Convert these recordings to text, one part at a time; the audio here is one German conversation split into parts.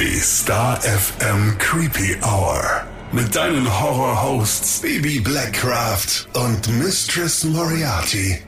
Die Star FM Creepy Hour. Mit deinen Horror-Hosts Baby Blackcraft und Mistress Moriarty.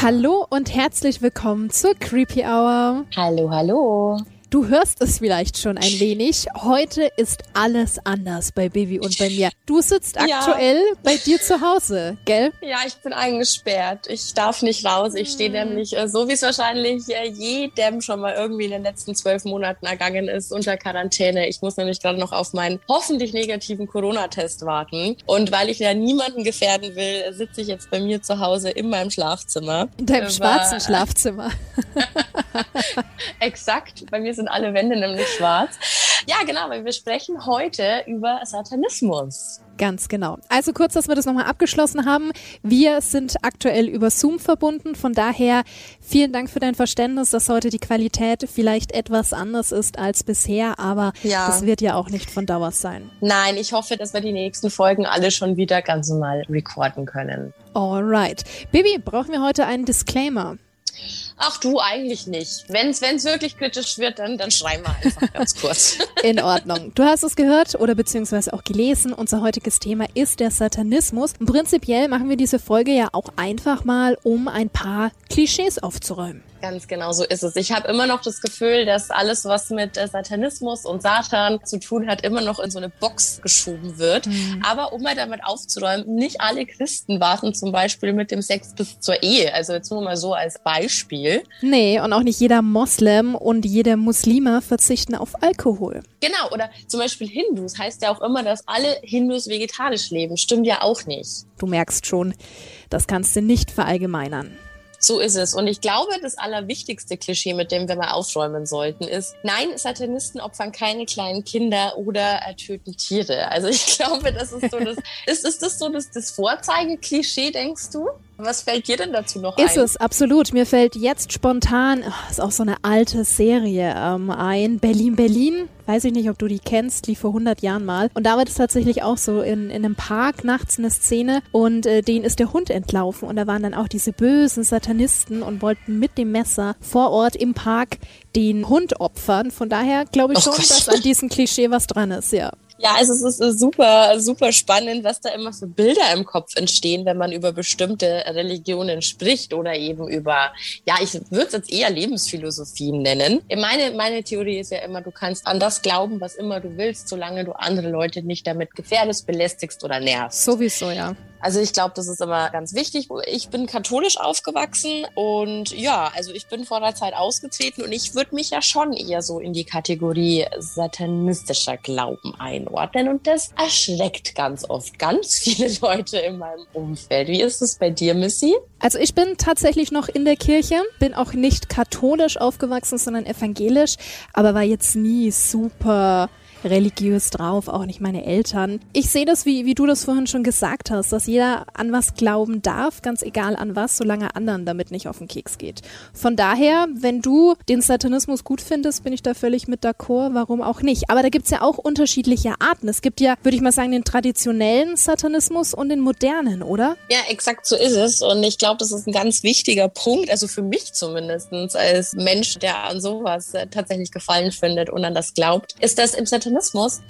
Hallo und herzlich willkommen zur Creepy Hour. Hallo, hallo. Du hörst es vielleicht schon ein wenig. Heute ist alles anders bei Baby und bei mir. Du sitzt Ja. aktuell bei dir zu Hause, gell? Ja, ich bin eingesperrt. Ich darf nicht raus. Ich stehe nämlich, äh, so wie es wahrscheinlich äh, jedem schon mal irgendwie in den letzten zwölf Monaten ergangen ist, unter Quarantäne. Ich muss nämlich gerade noch auf meinen hoffentlich negativen Corona-Test warten. Und weil ich ja niemanden gefährden will, sitze ich jetzt bei mir zu Hause in meinem Schlafzimmer. In deinem Aber- schwarzen Schlafzimmer. Exakt. Bei mir sind alle Wände nämlich schwarz. Ja, genau, weil wir sprechen heute über Satanismus. Ganz genau. Also kurz, dass wir das nochmal abgeschlossen haben. Wir sind aktuell über Zoom verbunden. Von daher vielen Dank für dein Verständnis, dass heute die Qualität vielleicht etwas anders ist als bisher. Aber Ja. das wird ja auch nicht von Dauer sein. Nein, ich hoffe, dass wir die nächsten Folgen alle schon wieder ganz normal recorden können. Alright. Baby, brauchen wir heute einen Disclaimer? Ach du, eigentlich nicht. Wenn es wirklich kritisch wird, dann, dann schreiben wir einfach ganz kurz. In Ordnung. Du hast es gehört oder beziehungsweise auch gelesen. Unser heutiges Thema ist der Satanismus. Und prinzipiell machen wir diese Folge ja auch einfach mal, um ein paar Klischees aufzuräumen. Ganz genau so ist es. Ich habe immer noch das Gefühl, dass alles, was mit äh, Satanismus und Satan zu tun hat, immer noch in so eine Box geschoben wird. Aber um mal damit aufzuräumen, nicht alle Christen warten zum Beispiel mit dem Sex bis zur Ehe. Also jetzt nur mal so als Beispiel. Nee, und auch nicht jeder Moslem und jeder Muslime verzichten auf Alkohol. Genau, oder zum Beispiel Hindus heißt ja auch immer, dass alle Hindus vegetarisch leben. Stimmt ja auch nicht. Du merkst schon, das kannst du nicht verallgemeinern. So ist es. Und ich glaube, das allerwichtigste Klischee, mit dem wir mal aufräumen sollten, ist, nein, Satanisten opfern keine kleinen Kinder oder äh, töten Tiere. Also ich glaube, das ist so das, ist, ist das so das, das Vorzeigeklischee, denkst du? Was fällt dir denn dazu noch Ist ein? es, absolut. Mir fällt jetzt spontan, ach, ist auch so eine alte Serie ähm, ein, Berlin, Berlin. Weiß ich nicht, ob du die kennst, lief vor 100 Jahren mal. Und da war das tatsächlich auch so in, in einem Park nachts eine Szene und äh, denen ist der Hund entlaufen und da waren dann auch diese bösen Satanisten und wollten mit dem Messer vor Ort im Park den Hund opfern. Von daher glaube ich Oh schon, dass an diesem Klischee was dran ist, ja. Ja, also es ist äh, super, super spannend, was da immer für Bilder im Kopf entstehen, wenn man über bestimmte Religionen spricht oder eben über, ja, ich würde es jetzt eher Lebensphilosophien nennen. Meine, meine Theorie ist ja immer, du kannst an das glauben, was immer du willst, solange du andere Leute nicht damit gefährdest, belästigst oder nervst. Sowieso, ja. Also ich glaube, das ist immer ganz wichtig. Ich bin katholisch aufgewachsen und ja, also ich bin vor der Zeit ausgetreten und ich würde mich ja schon eher so in die Kategorie satanistischer Glauben einordnen und das erschreckt ganz oft ganz viele Leute in meinem Umfeld. Wie ist es bei dir, Missy? Also ich bin tatsächlich noch in der Kirche, bin auch nicht katholisch aufgewachsen, sondern evangelisch, aber war jetzt nie super religiös drauf, auch nicht meine Eltern. Ich sehe das, wie, wie du das vorhin schon gesagt hast, dass jeder an was glauben darf, ganz egal an was, solange er anderen damit nicht auf den Keks geht. Von daher, wenn du den Satanismus gut findest, bin ich da völlig mit d'accord, warum auch nicht. Aber da gibt's ja auch unterschiedliche Arten. Es gibt ja, würde ich mal sagen, den traditionellen Satanismus und den modernen, oder? Ja, exakt so ist es. Und ich glaube, das ist ein ganz wichtiger Punkt, also für mich zumindest als Mensch, der an sowas äh, tatsächlich Gefallen findet und an das glaubt, ist, dass im Satanismus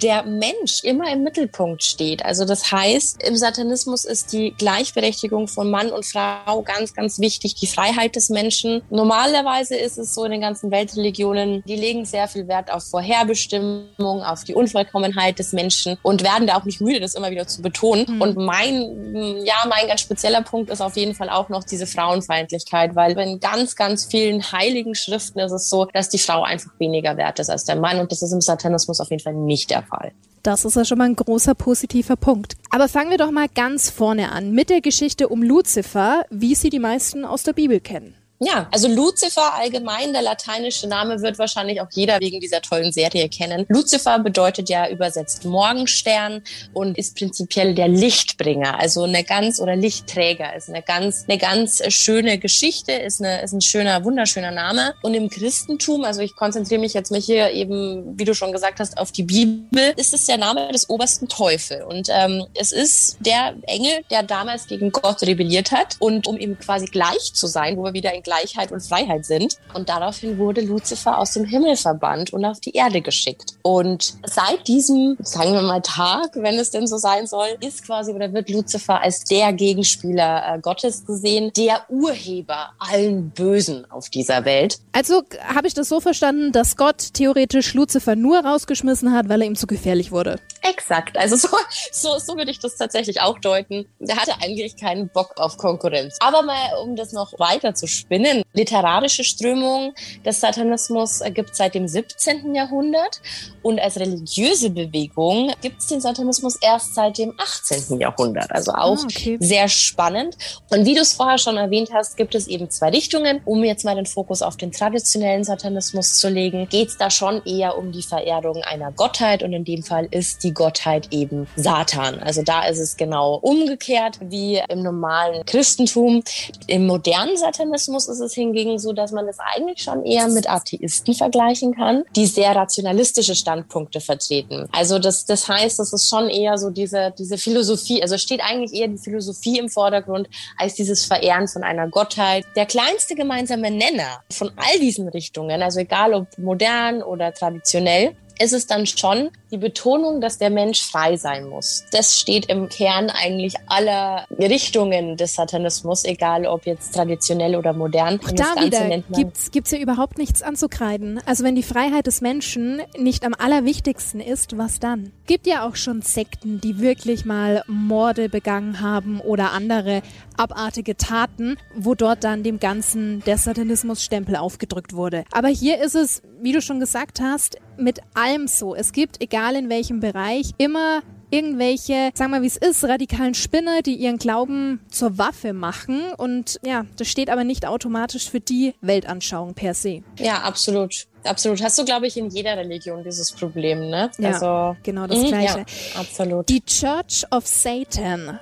der Mensch immer im Mittelpunkt steht. Also das heißt, im Satanismus ist die Gleichberechtigung von Mann und Frau ganz, ganz wichtig, die Freiheit des Menschen. Normalerweise ist es so in den ganzen Weltreligionen, die legen sehr viel Wert auf Vorherbestimmung, auf die Unvollkommenheit des Menschen und werden da auch nicht müde, das immer wieder zu betonen. Mhm. Und mein, ja, mein ganz spezieller Punkt ist auf jeden Fall auch noch diese Frauenfeindlichkeit, weil in ganz, ganz vielen heiligen Schriften ist es so, dass die Frau einfach weniger wert ist als der Mann und das ist im Satanismus auf jeden Fall nicht der Fall. Das ist ja schon mal ein großer positiver Punkt. Aber fangen wir doch mal ganz vorne an mit der Geschichte um Luzifer, wie sie die meisten aus der Bibel kennen. Ja, also Lucifer allgemein, der lateinische Name wird wahrscheinlich auch jeder wegen dieser tollen Serie kennen. Lucifer bedeutet ja übersetzt Morgenstern und ist prinzipiell der Lichtbringer, also eine ganz oder Lichtträger, ist eine ganz eine ganz schöne Geschichte, ist eine ist ein schöner wunderschöner Name. Und im Christentum, also ich konzentriere mich jetzt mal hier eben, wie du schon gesagt hast, auf die Bibel, ist es der Name des obersten Teufel. Und ähm, es ist der Engel, der damals gegen Gott rebelliert hat. Und um ihm quasi gleich zu sein, wo wir wieder in Gleichheit und Freiheit sind. Und daraufhin wurde Luzifer aus dem Himmel verbannt und auf die Erde geschickt. Und seit diesem, sagen wir mal, Tag, wenn es denn so sein soll, ist quasi oder wird Luzifer als der Gegenspieler äh, Gottes gesehen, der Urheber allen Bösen auf dieser Welt. Also habe ich das so verstanden, dass Gott theoretisch Luzifer nur rausgeschmissen hat, weil er ihm zu gefährlich wurde. Exakt. Also so, so, so würde ich das tatsächlich auch deuten. Der hatte eigentlich keinen Bock auf Konkurrenz. Aber mal, um das noch weiter zu spinnen. Literarische Strömungen des Satanismus gibt es seit dem 17. Jahrhundert und als religiöse Bewegung gibt es den Satanismus erst seit dem 18. Jahrhundert. Also auch ah, okay. sehr spannend. Und wie du es vorher schon erwähnt hast, gibt es eben zwei Richtungen. Um jetzt mal den Fokus auf den traditionellen Satanismus zu legen, geht es da schon eher um die Verehrung einer Gottheit und in dem Fall ist die Gottheit eben Satan. Also da ist es genau umgekehrt wie im normalen Christentum. Im modernen Satanismus ist es hingegen so, dass man es eigentlich schon eher mit Atheisten vergleichen kann, die sehr rationalistische Standpunkte vertreten. Also das, das heißt, das ist schon eher so diese, diese Philosophie, also steht eigentlich eher die Philosophie im Vordergrund als dieses Verehren von einer Gottheit. Der kleinste gemeinsame Nenner von all diesen Richtungen, also egal ob modern oder traditionell, ist es dann schon die Betonung, dass der Mensch frei sein muss. Das steht im Kern eigentlich aller Richtungen des Satanismus, egal ob jetzt traditionell oder modern. Auch da wieder gibt's gibt's ja überhaupt nichts anzukreiden. Also wenn die Freiheit des Menschen nicht am allerwichtigsten ist, was dann? Gibt ja auch schon Sekten, die wirklich mal Morde begangen haben oder andere abartige Taten, wo dort dann dem Ganzen der Satanismus-Stempel aufgedrückt wurde. Aber hier ist es, wie du schon gesagt hast, mit allem so. Es gibt, egal in welchem Bereich, immer irgendwelche, sagen wir wie es ist, radikalen Spinner, die ihren Glauben zur Waffe machen. Und ja, das steht aber nicht automatisch für die Weltanschauung per se. Ja, absolut. Absolut. Hast du, glaube ich, in jeder Religion dieses Problem, ne? Ja, also, genau das mhm, Gleiche. Ja, absolut. Die Church of Satan.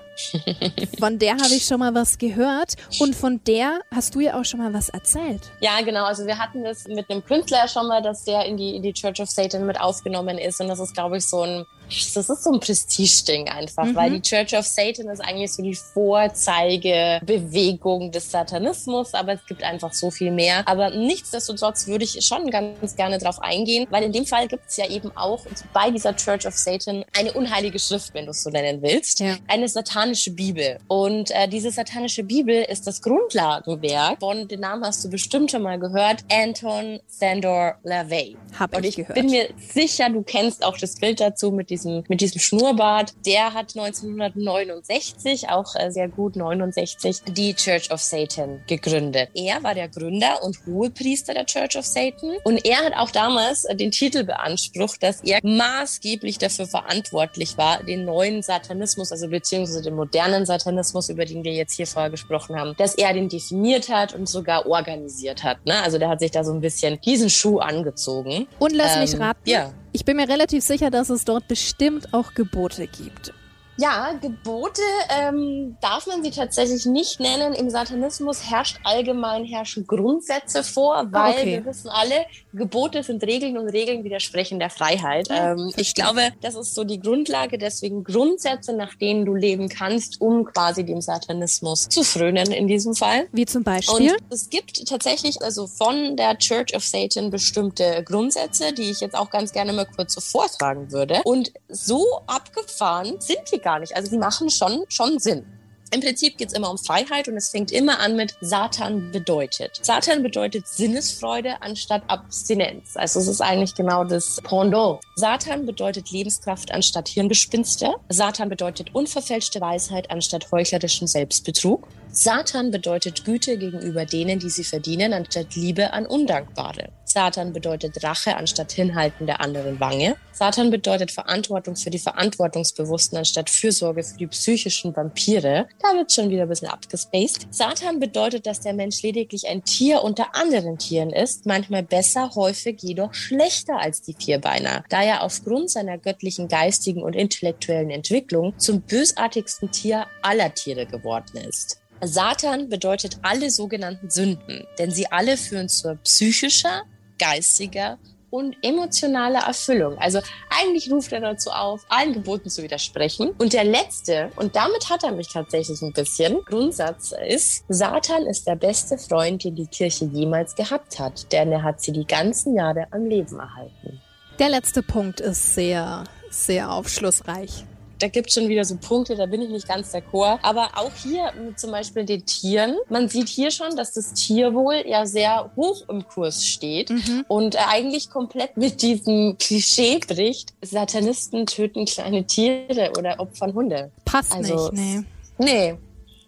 Von der habe ich schon mal was gehört und von der hast du ja auch schon mal was erzählt. Ja, genau. Also wir hatten das mit einem Künstler schon mal, dass der in die, in die Church of Satan mit aufgenommen ist und das ist, glaube ich, so ein das ist so ein Prestigeding einfach, mhm. weil die Church of Satan ist eigentlich so die Vorzeigebewegung des Satanismus, aber es gibt einfach so viel mehr. Aber nichtsdestotrotz würde ich schon ganz gerne darauf eingehen, weil in dem Fall gibt es ja eben auch bei dieser Church of Satan eine unheilige Schrift, wenn du es so nennen willst, ja. eine satanische Bibel. Und äh, diese satanische Bibel ist das Grundlagenwerk von, den Namen hast du bestimmt schon mal gehört, Anton Sandor LaVey. Hab Und ich, ich bin mir sicher, du kennst auch das Bild dazu mit diesem, mit diesem Schnurrbart. Der hat 1969, auch äh, sehr gut 69, die Church of Satan gegründet. Er war der Gründer und Hohepriester der Church of Satan. Und er hat auch damals äh, den Titel beansprucht, dass er maßgeblich dafür verantwortlich war, den neuen Satanismus, also beziehungsweise den modernen Satanismus, über den wir jetzt hier vorher gesprochen haben, dass er den definiert hat und sogar organisiert hat. Ne? Also der hat sich da so ein bisschen diesen Schuh angezogen. Und lass ähm, mich raten. Ja. Ich bin mir relativ sicher, dass es dort bestimmt auch Gebote gibt. Ja, Gebote ähm, darf man sie tatsächlich nicht nennen. Im Satanismus herrscht allgemein herrschen Grundsätze vor, ah, weil okay. wir wissen alle, Gebote sind Regeln und Regeln widersprechen der Freiheit. Ähm, ich glaube, das ist so die Grundlage. Deswegen Grundsätze, nach denen du leben kannst, um quasi dem Satanismus zu frönen in diesem Fall. Wie zum Beispiel? Und es gibt tatsächlich also von der Church of Satan bestimmte Grundsätze, die ich jetzt auch ganz gerne mal kurz so vortragen würde. Und so abgefahren sind die gar nicht. Also sie machen schon, schon Sinn. Im Prinzip geht es immer um Freiheit und es fängt immer an mit Satan bedeutet. Satan bedeutet Sinnesfreude anstatt Abstinenz. Also es ist eigentlich genau das Pendant. Satan bedeutet Lebenskraft anstatt Hirngespinste. Satan bedeutet unverfälschte Weisheit anstatt heuchlerischen Selbstbetrug. Satan bedeutet Güte gegenüber denen, die sie verdienen, anstatt Liebe an Undankbare. Satan bedeutet Rache anstatt Hinhalten der anderen Wange. Satan bedeutet Verantwortung für die Verantwortungsbewussten anstatt Fürsorge für die psychischen Vampire. Da wird schon wieder ein bisschen abgespaced. Satan bedeutet, dass der Mensch lediglich ein Tier unter anderen Tieren ist, manchmal besser, häufig jedoch schlechter als die Vierbeiner, da er aufgrund seiner göttlichen geistigen und intellektuellen Entwicklung zum bösartigsten Tier aller Tiere geworden ist. Satan bedeutet alle sogenannten Sünden, denn sie alle führen zur psychischer, geistiger und emotionale Erfüllung. Also eigentlich ruft er dazu auf, allen Geboten zu widersprechen. Und der letzte, und damit hat er mich tatsächlich ein bisschen, Grundsatz ist, Satan ist der beste Freund, den die Kirche jemals gehabt hat, denn er hat sie die ganzen Jahre am Leben erhalten. Der letzte Punkt ist sehr, sehr aufschlussreich da gibt es schon wieder so Punkte, da bin ich nicht ganz d'accord. Aber auch hier mit zum Beispiel den Tieren, man sieht hier schon, dass das Tierwohl ja sehr hoch im Kurs steht mhm. und eigentlich komplett mit diesem Klischee bricht, Satanisten töten kleine Tiere oder opfern Hunde. Passt also, nicht, nee. Nee,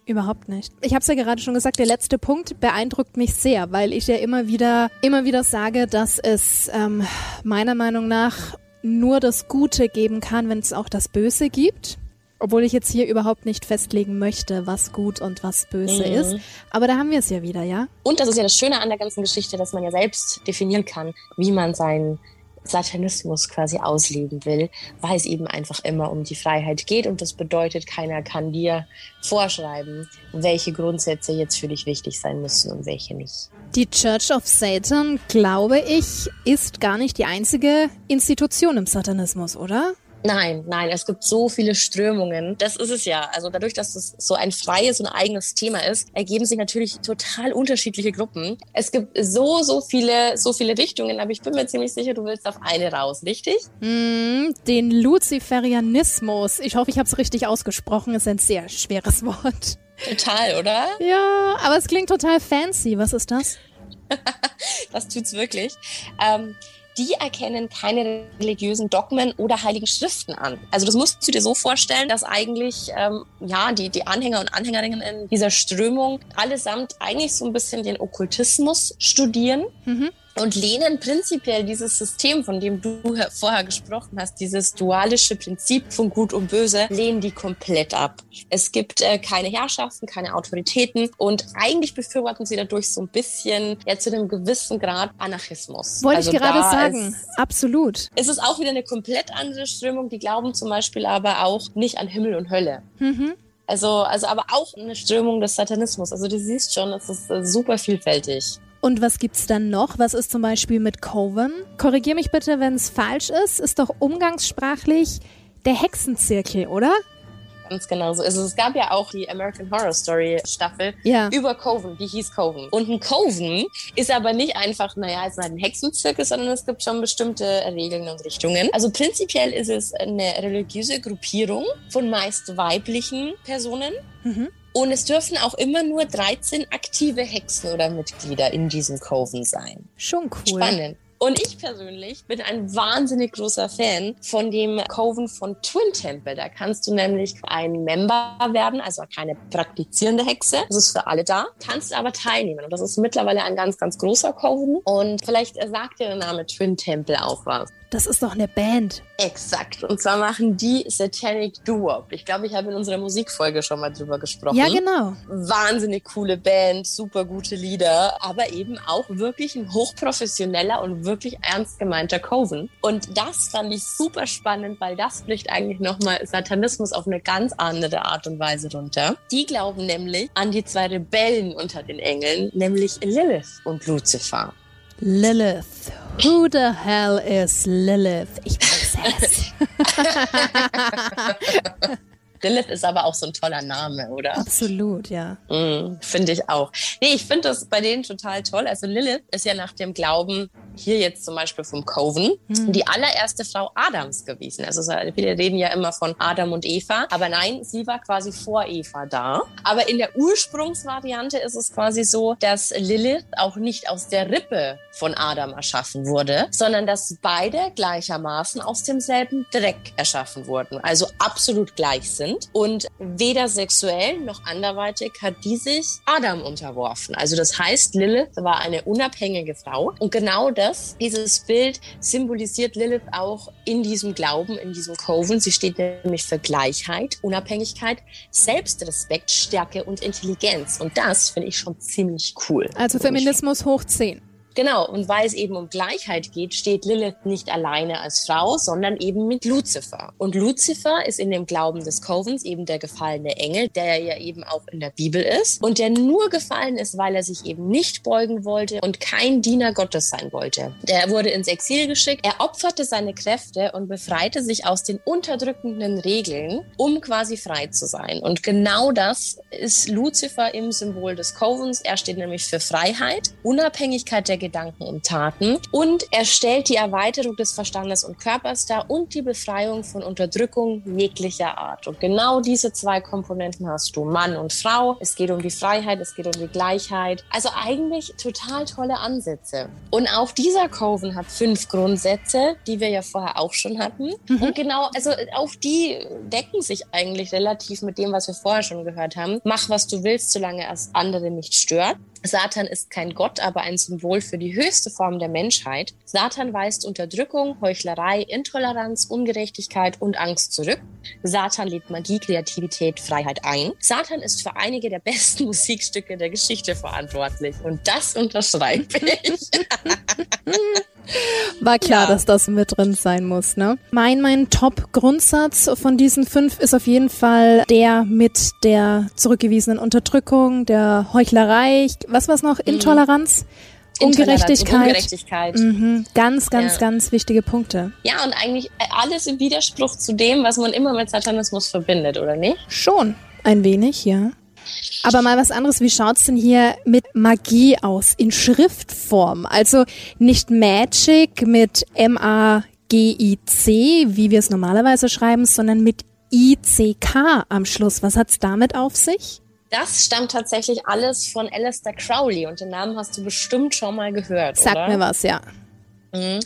Überhaupt nicht. Ich habe es ja gerade schon gesagt, der letzte Punkt beeindruckt mich sehr, weil ich ja immer wieder, immer wieder sage, dass es ähm, meiner Meinung nach nur das Gute geben kann, wenn es auch das Böse gibt. Obwohl ich jetzt hier überhaupt nicht festlegen möchte, was gut und was böse mhm. ist. Aber da haben wir es ja wieder, ja? Und das ist ja das Schöne an der ganzen Geschichte, dass man ja selbst definieren kann, wie man sein Satanismus quasi ausleben will, weil es eben einfach immer um die Freiheit geht und das bedeutet, keiner kann dir vorschreiben, welche Grundsätze jetzt für dich wichtig sein müssen und welche nicht. Die Church of Satan, glaube ich, ist gar nicht die einzige Institution im Satanismus, oder? Nein, nein, es gibt so viele Strömungen. Das ist es ja. Also dadurch, dass es so ein freies und eigenes Thema ist, ergeben sich natürlich total unterschiedliche Gruppen. Es gibt so, so viele, so viele Richtungen, aber ich bin mir ziemlich sicher, du willst auf eine raus, richtig? Mm, den Luziferianismus. Ich hoffe, ich habe es richtig ausgesprochen. Ist ein sehr schweres Wort. Total, oder? Ja, aber es klingt total fancy. Was ist das? das tut's wirklich. Ähm, die erkennen keine religiösen Dogmen oder heiligen Schriften an. Also das musst du dir so vorstellen, dass eigentlich ähm, ja die, die Anhänger und Anhängerinnen in dieser Strömung allesamt eigentlich so ein bisschen den Okkultismus studieren. Mhm und lehnen prinzipiell dieses System, von dem du vorher gesprochen hast, dieses dualische Prinzip von Gut und Böse, lehnen die komplett ab. Es gibt äh, keine Herrschaften, keine Autoritäten und eigentlich befürworten sie dadurch so ein bisschen, ja, zu einem gewissen Grad Anarchismus. Wollte also ich gerade sagen, ist, absolut. Es ist auch wieder eine komplett andere Strömung, die glauben zum Beispiel aber auch nicht an Himmel und Hölle. Mhm. Also, also aber auch eine Strömung des Satanismus. Also du siehst schon, es ist äh, super vielfältig. Und was gibt's dann noch? Was ist zum Beispiel mit Coven? Korrigier mich bitte, wenn es falsch ist. Ist doch umgangssprachlich der Hexenzirkel, oder? Ganz genau so ist es. Es gab ja auch die American Horror Story Staffel ja. über Coven, die hieß Coven. Und ein Coven ist aber nicht einfach, naja, es ist halt ein Hexenzirkel, sondern es gibt schon bestimmte Regeln und Richtungen. Also prinzipiell ist es eine religiöse Gruppierung von meist weiblichen Personen. Mhm. Und es dürfen auch immer nur 13 aktive Hexen oder Mitglieder in diesem Coven sein. Schon cool. Spannend. Und ich persönlich bin ein wahnsinnig großer Fan von dem Coven von Twin Temple. Da kannst du nämlich ein Member werden, also keine praktizierende Hexe. Das ist für alle da. Kannst aber teilnehmen. Und das ist mittlerweile ein ganz, ganz großer Coven. Und vielleicht sagt dir der Name Twin Temple auch was. Das ist doch eine Band. Exakt. Und zwar machen die Satanic Doo-Wop. Ich glaube, ich habe in unserer Musikfolge schon mal drüber gesprochen. Ja, genau. Wahnsinnig coole Band, super gute Lieder, aber eben auch wirklich ein hochprofessioneller und wirklich ernst gemeinter Coven. Und das fand ich super spannend, weil das bricht eigentlich nochmal Satanismus auf eine ganz andere Art und Weise runter. Die glauben nämlich an die zwei Rebellen unter den Engeln, nämlich Lilith und Lucifer. Lilith. Who the hell is Lilith? Ich weiß es. Lilith ist aber auch so ein toller Name, oder? Absolut, ja. Mm, finde ich auch. Nee, ich finde das bei denen total toll. Also Lilith ist ja nach dem Glauben hier jetzt zum Beispiel vom Coven mhm. die allererste Frau Adams gewesen. Also viele reden ja immer von Adam und Eva, aber nein, sie war quasi vor Eva da. Aber in der Ursprungsvariante ist es quasi so, dass Lilith auch nicht aus der Rippe von Adam erschaffen wurde, sondern dass beide gleichermaßen aus demselben Dreck erschaffen wurden, also absolut gleich sind sind. Und weder sexuell noch anderweitig hat die sich Adam unterworfen. Also das heißt, Lilith war eine unabhängige Frau. Und genau das, dieses Bild symbolisiert Lilith auch in diesem Glauben, in diesem Coven. Sie steht nämlich für Gleichheit, Unabhängigkeit, Selbstrespekt, Stärke und Intelligenz. Und das finde ich schon ziemlich cool. Also Feminismus hoch 10. Genau, und weil es eben um Gleichheit geht, steht Lilith nicht alleine als Frau, sondern eben mit Luzifer. Und Luzifer ist in dem Glauben des Covens eben der gefallene Engel, der ja eben auch in der Bibel ist und der nur gefallen ist, weil er sich eben nicht beugen wollte und kein Diener Gottes sein wollte. Der wurde ins Exil geschickt, er opferte seine Kräfte und befreite sich aus den unterdrückenden Regeln, um quasi frei zu sein. Und genau das ist Luzifer im Symbol des Covens. Er steht nämlich für Freiheit, Unabhängigkeit der Gedanken und Taten. Und er stellt die Erweiterung des Verstandes und Körpers dar und die Befreiung von Unterdrückung jeglicher Art. Und genau diese zwei Komponenten hast du, Mann und Frau. Es geht um die Freiheit, es geht um die Gleichheit. Also eigentlich total tolle Ansätze. Und auch dieser Coven hat fünf Grundsätze, die wir ja vorher auch schon hatten. Mhm. Und genau, also auch die decken sich eigentlich relativ mit dem, was wir vorher schon gehört haben. Mach, was du willst, solange es andere nicht stört. Satan ist kein Gott, aber ein Symbol für die höchste Form der Menschheit. Satan weist Unterdrückung, Heuchlerei, Intoleranz, Ungerechtigkeit und Angst zurück. Satan lädt Magie, Kreativität, Freiheit ein. Satan ist für einige der besten Musikstücke der Geschichte verantwortlich. Und das unterschreibe ich. War klar, ja. dass das mit drin sein muss, ne? Mein, mein Top-Grundsatz von diesen fünf ist auf jeden Fall der mit der zurückgewiesenen Unterdrückung, der Heuchlerei, was war's noch? Intoleranz? Ungerechtigkeit. Ungerechtigkeit. Mhm. Ganz, ganz, ja. ganz wichtige Punkte. Ja, und eigentlich alles im Widerspruch zu dem, was man immer mit Satanismus verbindet, oder nicht? Schon. Ein wenig, ja. Aber mal was anderes, wie schaut's denn hier mit Magie aus? In Schriftform. Also nicht Magic mit M-A-G-I-C, wie wir es normalerweise schreiben, sondern mit I-C-K am Schluss. Was hat's damit auf sich? Das stammt tatsächlich alles von Alistair Crowley und den Namen hast du bestimmt schon mal gehört. Sag oder? mir was, ja. Mhm.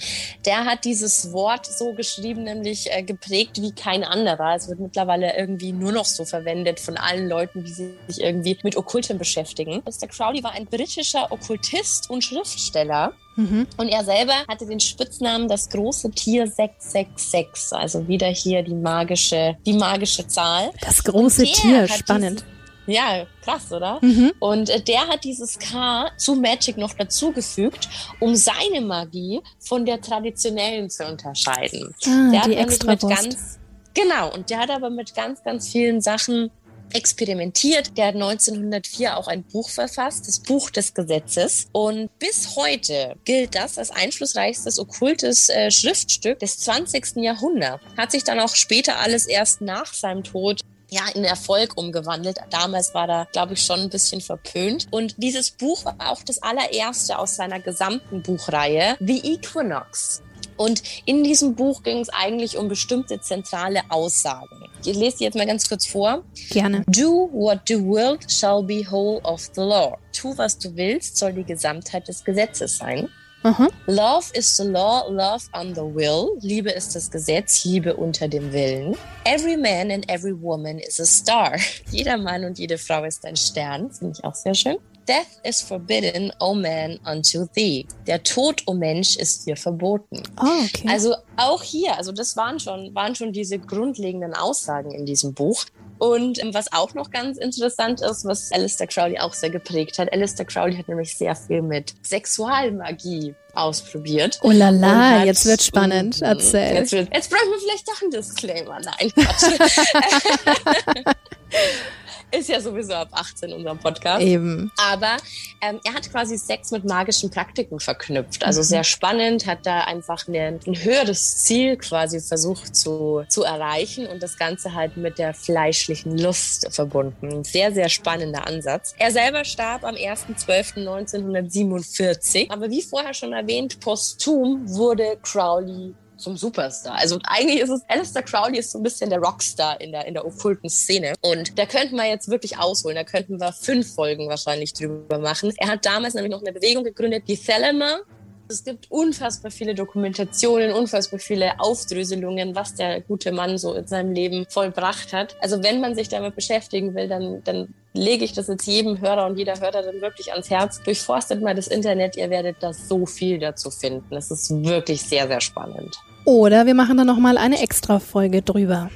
Der hat dieses Wort so geschrieben, nämlich äh, geprägt wie kein anderer. Es wird mittlerweile irgendwie nur noch so verwendet von allen Leuten, die sich irgendwie mit Okkultem beschäftigen. Mr. Crowley war ein britischer Okkultist und Schriftsteller. Mhm. Und er selber hatte den Spitznamen das große Tier 666, also wieder hier die magische, die magische Zahl. Das große Tier, spannend. Diesen, ja, krass, oder? Mhm. Und äh, der hat dieses K zu Magic noch dazugefügt, um seine Magie von der traditionellen zu unterscheiden. Ah, der die hat extra mit ganz Genau, und der hat aber mit ganz, ganz vielen Sachen experimentiert. Der hat 1904 auch ein Buch verfasst, das Buch des Gesetzes. Und bis heute gilt das als einflussreichstes okkultes äh, Schriftstück des 20. Jahrhunderts. Hat sich dann auch später alles erst nach seinem Tod ja, in Erfolg umgewandelt. Damals war da, glaube ich, schon ein bisschen verpönt. Und dieses Buch war auch das allererste aus seiner gesamten Buchreihe, The Equinox. Und in diesem Buch ging es eigentlich um bestimmte zentrale Aussagen. Ich lese die jetzt mal ganz kurz vor. Gerne. Do what the world shall be whole of the law. Tu, was du willst, soll die Gesamtheit des Gesetzes sein. Aha. Love is the law, love on the will. Liebe ist das Gesetz, Liebe unter dem Willen. Every man and every woman is a star. Jeder Mann und jede Frau ist ein Stern. Finde ich auch sehr schön. Death is forbidden, O man, unto thee. Der Tod, O Mensch, ist dir verboten. Oh, okay. Also auch hier, also das waren schon, waren schon diese grundlegenden Aussagen in diesem Buch. Und ähm, was auch noch ganz interessant ist, was Alistair Crowley auch sehr geprägt hat. Alistair Crowley hat nämlich sehr viel mit Sexualmagie ausprobiert. Oh la la, jetzt wird spannend. Erzähl. Jetzt, wird, jetzt brauchen wir vielleicht doch einen Disclaimer. Nein, ist ja sowieso ab 18 unser Podcast. Eben. Aber ähm, er hat quasi Sex mit magischen Praktiken verknüpft. Also mhm. sehr spannend, hat da einfach eine, ein höheres Ziel quasi versucht zu, zu erreichen und das Ganze halt mit der fleischlichen Lust verbunden. Sehr, sehr spannender Ansatz. Er selber starb am 1.12.1947. Aber wie vorher schon erwähnt, posthum wurde Crowley zum Superstar. Also eigentlich ist es, Alistair Crowley ist so ein bisschen der Rockstar in der, in der okkulten Szene. Und da könnten wir jetzt wirklich ausholen. Da könnten wir fünf Folgen wahrscheinlich drüber machen. Er hat damals nämlich noch eine Bewegung gegründet, die Thelema. Es gibt unfassbar viele Dokumentationen, unfassbar viele Aufdröselungen, was der gute Mann so in seinem Leben vollbracht hat. Also wenn man sich damit beschäftigen will, dann, dann lege ich das jetzt jedem Hörer und jeder Hörerin wirklich ans Herz. Durchforstet mal das Internet, ihr werdet da so viel dazu finden. Es ist wirklich sehr, sehr spannend. Oder wir machen dann nochmal eine extra Folge drüber.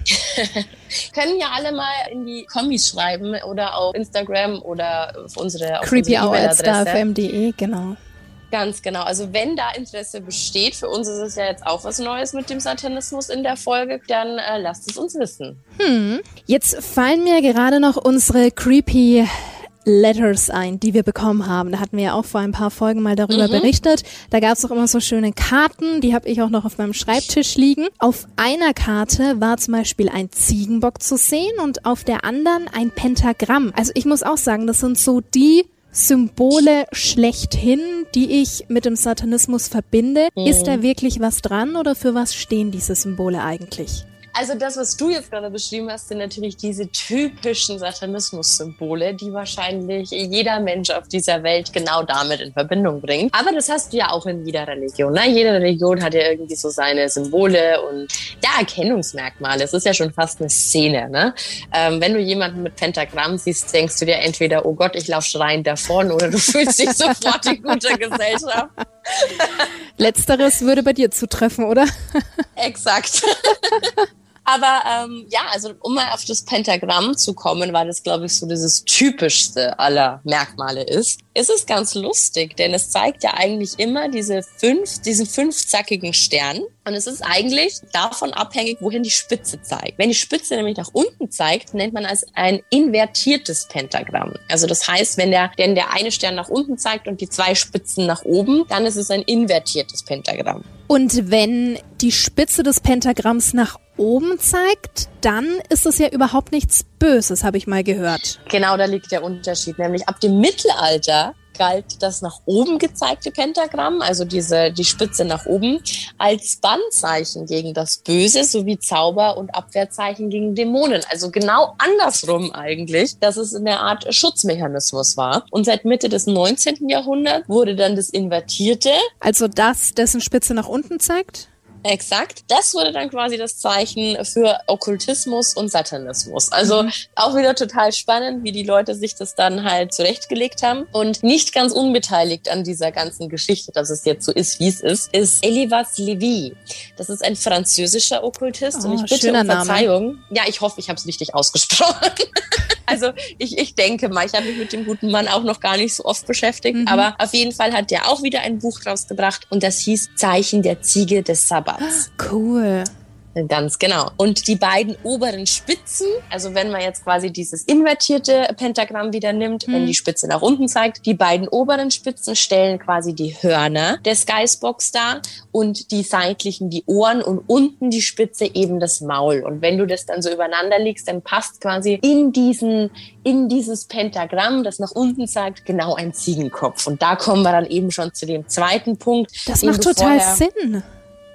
Können ja alle mal in die Kommis schreiben oder auf Instagram oder auf unsere creepyhour.starfm.de, genau. Ganz genau. Also wenn da Interesse besteht, für uns ist es ja jetzt auch was Neues mit dem Satanismus in der Folge, dann äh, lasst es uns wissen. Hm. Jetzt fallen mir gerade noch unsere creepy Letters ein, die wir bekommen haben. Da hatten wir ja auch vor ein paar Folgen mal darüber mhm. berichtet. Da gab es auch immer so schöne Karten, die habe ich auch noch auf meinem Schreibtisch liegen. Auf einer Karte war zum Beispiel ein Ziegenbock zu sehen und auf der anderen ein Pentagramm. Also ich muss auch sagen, das sind so die Symbole schlechthin, die ich mit dem Satanismus verbinde. Mhm. Ist da wirklich was dran oder für was stehen diese Symbole eigentlich? Also das, was du jetzt gerade beschrieben hast, sind natürlich diese typischen Satanismus-Symbole, die wahrscheinlich jeder Mensch auf dieser Welt genau damit in Verbindung bringt. Aber das hast du ja auch in jeder Religion. Ne? Jede Religion hat ja irgendwie so seine Symbole und ja, Erkennungsmerkmale. Es ist ja schon fast eine Szene. Ne? Ähm, wenn du jemanden mit Pentagramm siehst, denkst du dir entweder, oh Gott, ich laufe schreiend davon oder du fühlst dich sofort in guter Gesellschaft. Letzteres würde bei dir zutreffen, oder? Exakt. Aber ähm, ja, also um mal auf das Pentagramm zu kommen, weil das, glaube ich, so dieses typischste aller Merkmale ist, ist es ganz lustig, denn es zeigt ja eigentlich immer diese fünf, diesen fünfzackigen Stern. Und es ist eigentlich davon abhängig, wohin die Spitze zeigt. Wenn die Spitze nämlich nach unten zeigt, nennt man es ein invertiertes Pentagramm. Also das heißt, wenn der, wenn der eine Stern nach unten zeigt und die zwei Spitzen nach oben, dann ist es ein invertiertes Pentagramm. Und wenn die Spitze des Pentagramms nach oben zeigt, dann ist es ja überhaupt nichts Böses, habe ich mal gehört. Genau, da liegt der Unterschied. Nämlich ab dem Mittelalter galt das nach oben gezeigte Pentagramm, also diese, die Spitze nach oben, als Bannzeichen gegen das Böse sowie Zauber- und Abwehrzeichen gegen Dämonen. Also genau andersrum eigentlich, dass es eine Art Schutzmechanismus war. Und seit Mitte des 19. Jahrhunderts wurde dann das Invertierte. Also das, dessen Spitze nach unten zeigt? Exakt. Das wurde dann quasi das Zeichen für Okkultismus und Satanismus. Also mhm. auch wieder total spannend, wie die Leute sich das dann halt zurechtgelegt haben. Und nicht ganz unbeteiligt an dieser ganzen Geschichte, dass es jetzt so ist, wie es ist, ist Elias Levy. Das ist ein französischer Okkultist oh, und ich bitte um Verzeihung. Name. Ja, ich hoffe, ich habe es richtig ausgesprochen. also ich, ich denke mal, ich habe mich mit dem guten Mann auch noch gar nicht so oft beschäftigt, mhm. aber auf jeden Fall hat der auch wieder ein Buch rausgebracht und das hieß Zeichen der Ziege des Sabbat. Platz. Cool. Ganz genau. Und die beiden oberen Spitzen, also wenn man jetzt quasi dieses invertierte Pentagramm wieder nimmt, hm. wenn die Spitze nach unten zeigt, die beiden oberen Spitzen stellen quasi die Hörner des Geistbox dar und die seitlichen die Ohren und unten die Spitze eben das Maul. Und wenn du das dann so übereinander legst, dann passt quasi in diesen, in dieses Pentagramm, das nach unten zeigt, genau ein Ziegenkopf. Und da kommen wir dann eben schon zu dem zweiten Punkt. Das macht total Sinn.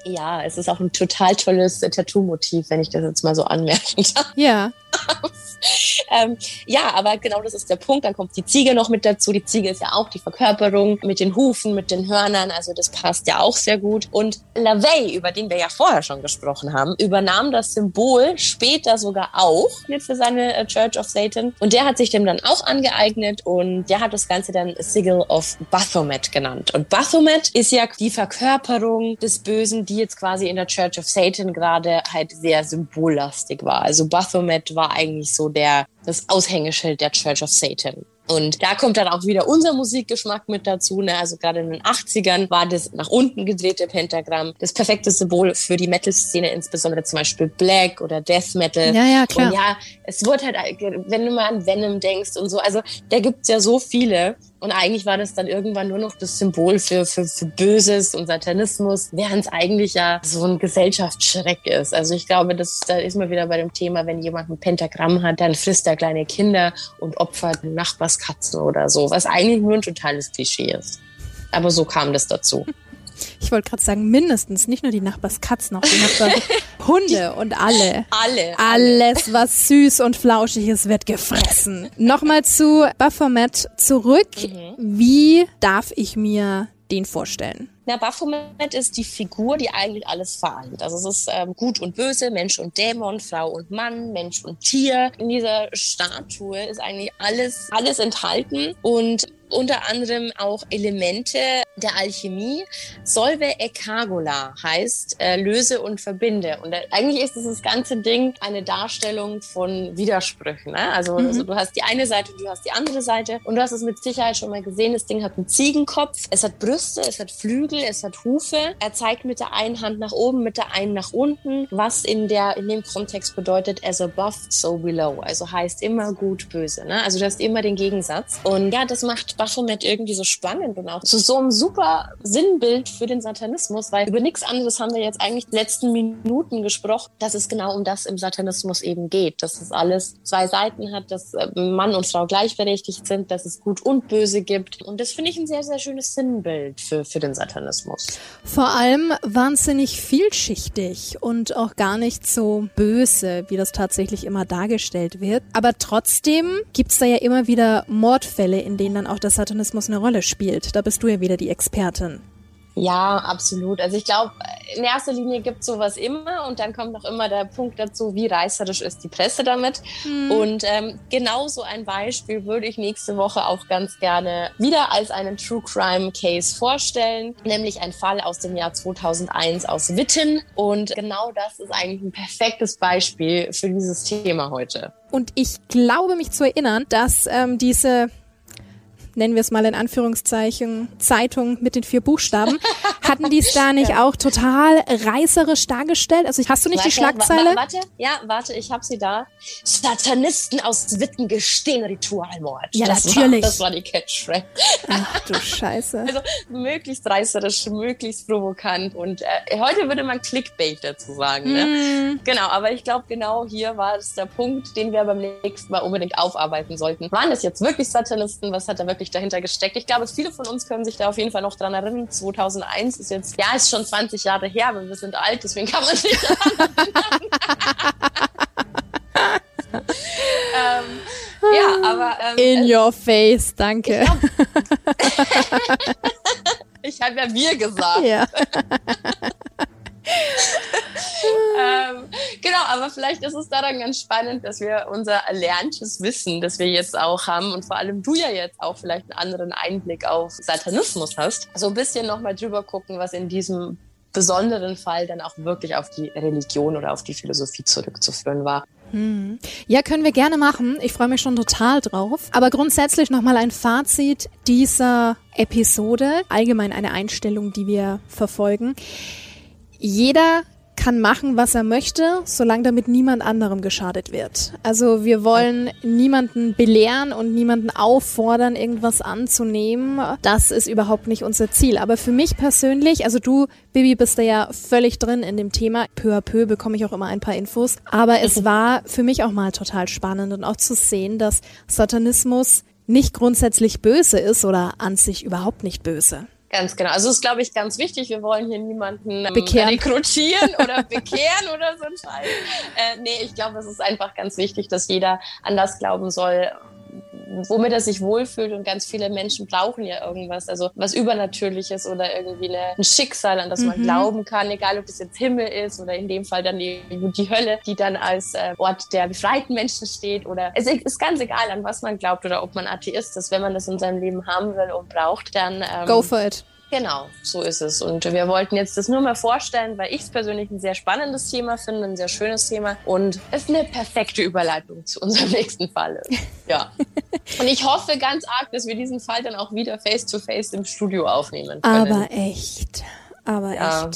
Ja, es ist auch ein total tolles Tattoo-Motiv, wenn ich das jetzt mal so anmerken darf. Ja. ähm, ja, aber genau das ist der Punkt. Dann kommt die Ziege noch mit dazu. Die Ziege ist ja auch die Verkörperung mit den Hufen, mit den Hörnern. Also das passt ja auch sehr gut. Und LaVey, über den wir ja vorher schon gesprochen haben, übernahm das Symbol später sogar auch für seine äh, Church of Satan. Und der hat sich dem dann auch angeeignet und der hat das Ganze dann Sigil of Baphomet genannt. Und Baphomet ist ja die Verkörperung des Bösen, die jetzt quasi in der Church of Satan gerade halt sehr symbollastig war. Also Baphomet war eigentlich so der, das Aushängeschild der Church of Satan. Und da kommt dann auch wieder unser Musikgeschmack mit dazu. Ne? Also gerade in den 80ern war das nach unten gedrehte Pentagramm das perfekte Symbol für die Metal-Szene, insbesondere zum Beispiel Black oder Death Metal. Ja, ja, klar. Und ja, es wird halt, wenn du mal an Venom denkst und so, also da gibt's ja so viele. Und eigentlich war das dann irgendwann nur noch das Symbol für, für, für Böses und Satanismus, während es eigentlich ja so ein Gesellschaftsschreck ist. Also ich glaube, das, da ist man wieder bei dem Thema, wenn jemand ein Pentagramm hat, dann frisst er kleine Kinder und opfert Nachbarskatzen oder so, was eigentlich nur ein totales Klischee ist. Aber so kam das dazu. Ich wollte gerade sagen, mindestens, nicht nur die Nachbarskatzen, auch die Nachbarhunde und alle. Alle. Alles, was süß und flauschig ist, wird gefressen. Nochmal zu Baphomet zurück. Mhm. Wie darf ich mir den vorstellen? Na, Baphomet ist die Figur, die eigentlich alles vereint. Also es ist ähm, Gut und Böse, Mensch und Dämon, Frau und Mann, Mensch und Tier. In dieser Statue ist eigentlich alles, alles enthalten und unter anderem auch Elemente der Alchemie. Solve e Cagula heißt äh, löse und verbinde. Und äh, eigentlich ist dieses ganze Ding eine Darstellung von Widersprüchen. Ne? Also, mhm. also, du hast die eine Seite, du hast die andere Seite. Und du hast es mit Sicherheit schon mal gesehen. Das Ding hat einen Ziegenkopf, es hat Brüste, es hat Flügel, es hat Hufe. Er zeigt mit der einen Hand nach oben, mit der einen nach unten, was in, der, in dem Kontext bedeutet, as above, so below. Also heißt immer gut, böse. Ne? Also du hast immer den Gegensatz. Und ja, das macht Baphomet irgendwie so spannend und auch zu so einem super Sinnbild für den Satanismus, weil über nichts anderes haben wir jetzt eigentlich die letzten Minuten gesprochen, dass es genau um das im Satanismus eben geht, dass es alles zwei Seiten hat, dass äh, Mann und Frau gleichberechtigt sind, dass es gut und böse gibt. Und das finde ich ein sehr, sehr schönes Sinnbild für, für den Satanismus. Vor allem wahnsinnig vielschichtig und auch gar nicht so böse, wie das tatsächlich immer dargestellt wird. Aber trotzdem gibt es da ja immer wieder Mordfälle, in denen dann auch der Satanismus eine Rolle spielt. Da bist du ja wieder die Expertin. Ja, absolut. Also ich glaube, in erster Linie gibt es sowas immer und dann kommt noch immer der Punkt dazu, wie reißerisch ist die Presse damit. Mhm. Und ähm, genau so ein Beispiel würde ich nächste Woche auch ganz gerne wieder als einen True Crime Case vorstellen, nämlich ein Fall aus dem Jahr 2001 aus Witten. Und genau das ist eigentlich ein perfektes Beispiel für dieses Thema heute. Und ich glaube mich zu erinnern, dass ähm, diese nennen wir es mal in Anführungszeichen, Zeitung mit den vier Buchstaben, hatten die es da nicht ja. auch total reißerisch dargestellt? Also hast du nicht warte, die Schlagzeile? Warte, ja, warte, ich habe sie da. Satanisten aus Witten gestehen Ritualmord. Ja, das natürlich. War, das war die Catchphrase. Ach du Scheiße. Also möglichst reißerisch, möglichst provokant und äh, heute würde man Clickbait dazu sagen. Ne? Mm. Genau, aber ich glaube genau hier war es der Punkt, den wir beim nächsten Mal unbedingt aufarbeiten sollten. Waren das jetzt wirklich Satanisten? Was hat da wirklich wirklich dahinter gesteckt. Ich glaube, viele von uns können sich da auf jeden Fall noch dran erinnern. 2001 ist jetzt, ja, ist schon 20 Jahre her, aber wir sind alt, deswegen kann man sich daran erinnern. ähm, ja, aber. Ähm, In your face, danke. Ich, ich habe ja wir gesagt. Ja. ähm, genau, aber vielleicht ist es daran ganz spannend, dass wir unser erlerntes Wissen, das wir jetzt auch haben und vor allem du ja jetzt auch vielleicht einen anderen Einblick auf Satanismus hast, so ein bisschen nochmal drüber gucken, was in diesem besonderen Fall dann auch wirklich auf die Religion oder auf die Philosophie zurückzuführen war. Hm. Ja, können wir gerne machen. Ich freue mich schon total drauf. Aber grundsätzlich nochmal ein Fazit dieser Episode. Allgemein eine Einstellung, die wir verfolgen. Jeder kann machen, was er möchte, solange damit niemand anderem geschadet wird. Also wir wollen niemanden belehren und niemanden auffordern, irgendwas anzunehmen. Das ist überhaupt nicht unser Ziel. Aber für mich persönlich, also du, Bibi, bist da ja völlig drin in dem Thema. Peu à peu bekomme ich auch immer ein paar Infos. Aber es war für mich auch mal total spannend und auch zu sehen, dass Satanismus nicht grundsätzlich böse ist oder an sich überhaupt nicht böse. Ganz genau. Also ist, glaube ich, ganz wichtig. Wir wollen hier niemanden ähm, bekehren. rekrutieren oder bekehren oder so ein Scheiß. Äh, nee, ich glaube, es ist einfach ganz wichtig, dass jeder an das glauben soll, womit er sich wohlfühlt. Und ganz viele Menschen brauchen ja irgendwas, also was Übernatürliches oder irgendwie eine, ein Schicksal, an das man mhm. glauben kann, egal ob das jetzt Himmel ist oder in dem Fall dann die, die Hölle, die dann als äh, Ort der befreiten Menschen steht. Oder es ist ganz egal, an was man glaubt oder ob man Atheist ist. Wenn man das in seinem Leben haben will und braucht, dann ähm, Go for it. Genau, so ist es. Und wir wollten jetzt das nur mal vorstellen, weil ich es persönlich ein sehr spannendes Thema finde, ein sehr schönes Thema und es eine perfekte Überleitung zu unserem nächsten Fall ist. Ja. und ich hoffe ganz arg, dass wir diesen Fall dann auch wieder face-to-face -face im Studio aufnehmen können. Aber echt. Aber ja.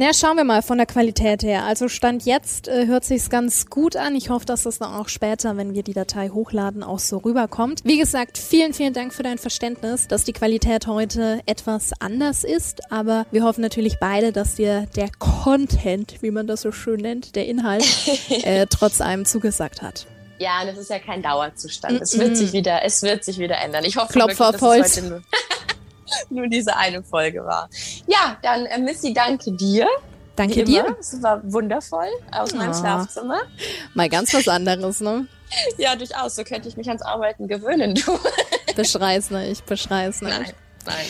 Na, schauen wir mal von der Qualität her. Also Stand jetzt äh, hört sich's ganz gut an. Ich hoffe, dass das dann auch später, wenn wir die Datei hochladen, auch so rüberkommt. Wie gesagt, vielen, vielen Dank für dein Verständnis, dass die Qualität heute etwas anders ist. Aber wir hoffen natürlich beide, dass dir der Content, wie man das so schön nennt, der Inhalt, äh, trotz allem zugesagt hat. Ja, das ist ja kein Dauerzustand. Mm -mm. Es wird sich wieder, es wird sich wieder ändern. Ich hoffe, Klopfer wirklich, dass es heute nur diese eine Folge war. Ja, dann äh, Missy, danke dir. Danke dir. Es war wundervoll aus meinem oh. Schlafzimmer. Mal ganz was anderes, ne? Ja, durchaus. So könnte ich mich ans Arbeiten gewöhnen, du. Beschrei's nicht, beschrei's nicht. Nein, nein.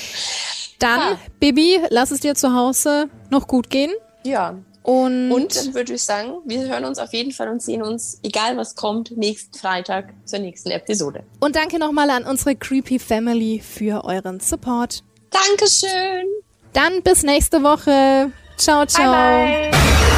Dann, ja. Bibi, lass es dir zu Hause noch gut gehen. Ja, Und, Und dann würde ich sagen, wir hören uns auf jeden Fall und sehen uns, egal was kommt, nächsten Freitag zur nächsten Episode. und danke nochmal an unsere Creepy Family für euren Support. Dankeschön. Dann bis nächste Woche. Ciao, ciao. Bye, bye.